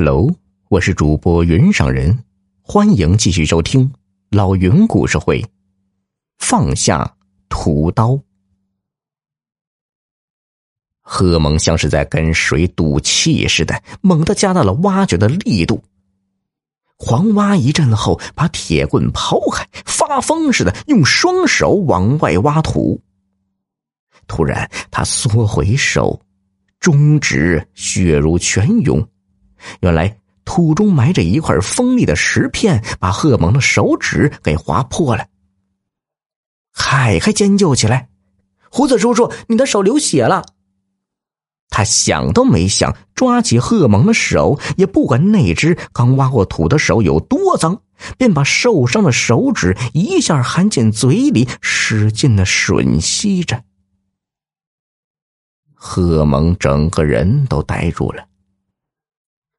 Hello，我是主播云上人，欢迎继续收听老云故事会。放下屠刀，贺蒙像是在跟谁赌气似的，猛地加大了挖掘的力度。黄挖一阵后，把铁棍抛开，发疯似的用双手往外挖土。突然，他缩回手，中指血如泉涌。原来土中埋着一块锋利的石片，把贺蒙的手指给划破了。凯凯尖叫起来：“胡子叔叔，你的手流血了！”他想都没想，抓起贺蒙的手，也不管那只刚挖过土的手有多脏，便把受伤的手指一下含进嘴里，使劲的吮吸着。贺蒙整个人都呆住了。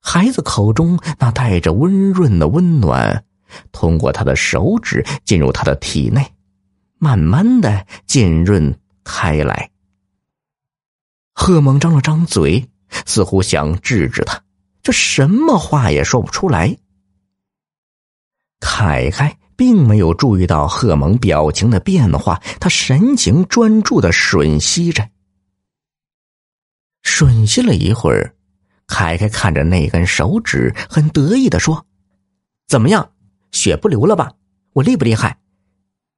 孩子口中那带着温润的温暖，通过他的手指进入他的体内，慢慢的浸润开来。贺蒙张了张嘴，似乎想制止他，这什么话也说不出来。凯凯并没有注意到贺蒙表情的变化，他神情专注的吮吸着，吮吸了一会儿。凯凯看着那根手指，很得意的说：“怎么样，血不流了吧？我厉不厉害？”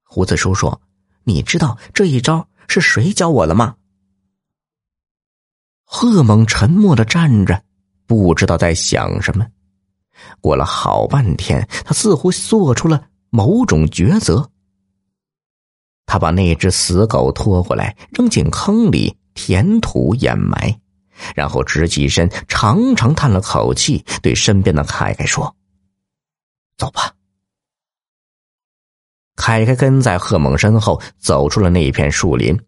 胡子叔叔，你知道这一招是谁教我的吗？贺猛沉默的站着，不知道在想什么。过了好半天，他似乎做出了某种抉择。他把那只死狗拖过来，扔进坑里，填土掩埋。然后直起身，长长叹了口气，对身边的凯凯说：“走吧。”凯凯跟在贺猛身后走出了那片树林。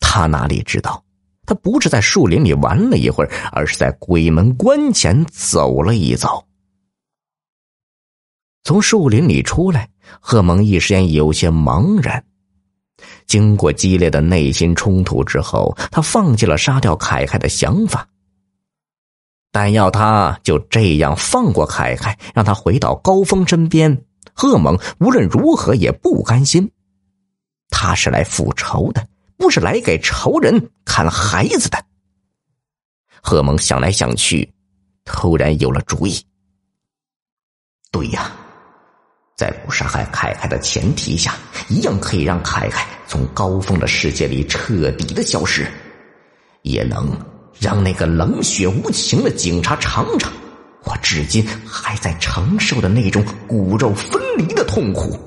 他哪里知道，他不是在树林里玩了一会儿，而是在鬼门关前走了一遭。从树林里出来，贺猛一时间有些茫然。经过激烈的内心冲突之后，他放弃了杀掉凯凯的想法。但要他就这样放过凯凯，让他回到高峰身边，贺猛无论如何也不甘心。他是来复仇的，不是来给仇人看孩子的。贺猛想来想去，突然有了主意。对呀。在不杀害凯凯的前提下，一样可以让凯凯从高峰的世界里彻底的消失，也能让那个冷血无情的警察尝尝我至今还在承受的那种骨肉分离的痛苦。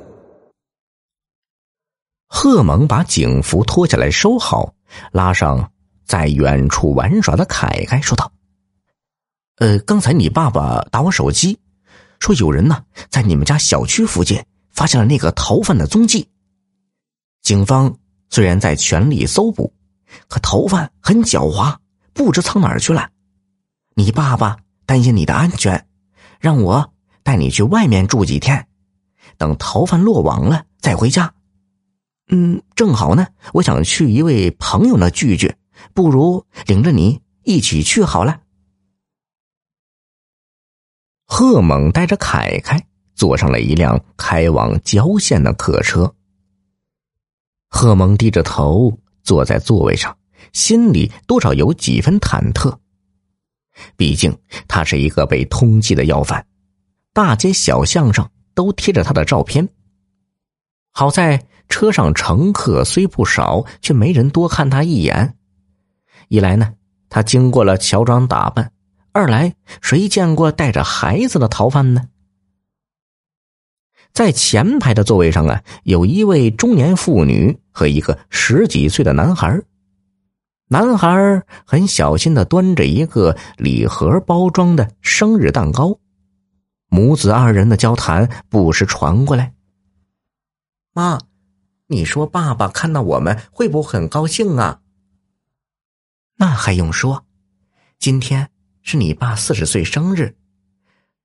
贺蒙把警服脱下来收好，拉上在远处玩耍的凯凯，说道：“呃，刚才你爸爸打我手机。”说有人呢，在你们家小区附近发现了那个逃犯的踪迹。警方虽然在全力搜捕，可逃犯很狡猾，不知藏哪儿去了。你爸爸担心你的安全，让我带你去外面住几天，等逃犯落网了再回家。嗯，正好呢，我想去一位朋友那聚聚，不如领着你一起去好了。贺猛带着凯凯坐上了一辆开往郊县的客车。贺蒙低着头坐在座位上，心里多少有几分忐忑。毕竟他是一个被通缉的要犯，大街小巷上都贴着他的照片。好在车上乘客虽不少，却没人多看他一眼。一来呢，他经过了乔装打扮。二来，谁见过带着孩子的逃犯呢？在前排的座位上啊，有一位中年妇女和一个十几岁的男孩。男孩很小心的端着一个礼盒包装的生日蛋糕，母子二人的交谈不时传过来。妈，你说爸爸看到我们会不会很高兴啊？那还用说，今天。是你爸四十岁生日，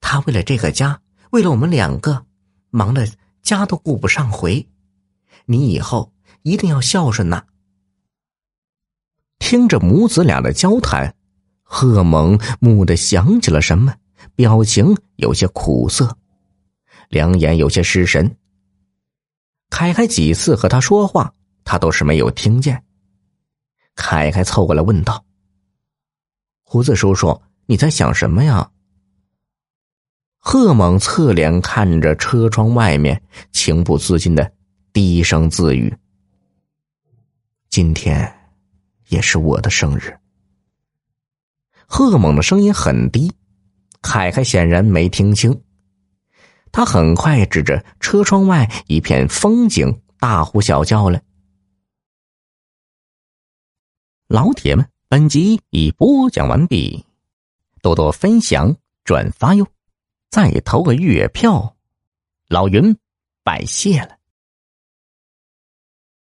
他为了这个家，为了我们两个，忙得家都顾不上回。你以后一定要孝顺呐！听着母子俩的交谈，贺蒙蓦地想起了什么，表情有些苦涩，两眼有些失神。凯凯几次和他说话，他都是没有听见。凯凯凑过来问道：“胡子叔叔，你在想什么呀？”贺猛侧脸看着车窗外面，情不自禁的低声自语：“今天也是我的生日。”贺猛的声音很低，凯凯显然没听清。他很快指着车窗外一片风景，大呼小叫了。老铁们，本集已播讲完毕，多多分享转发哟，再投个月票，老云拜谢了。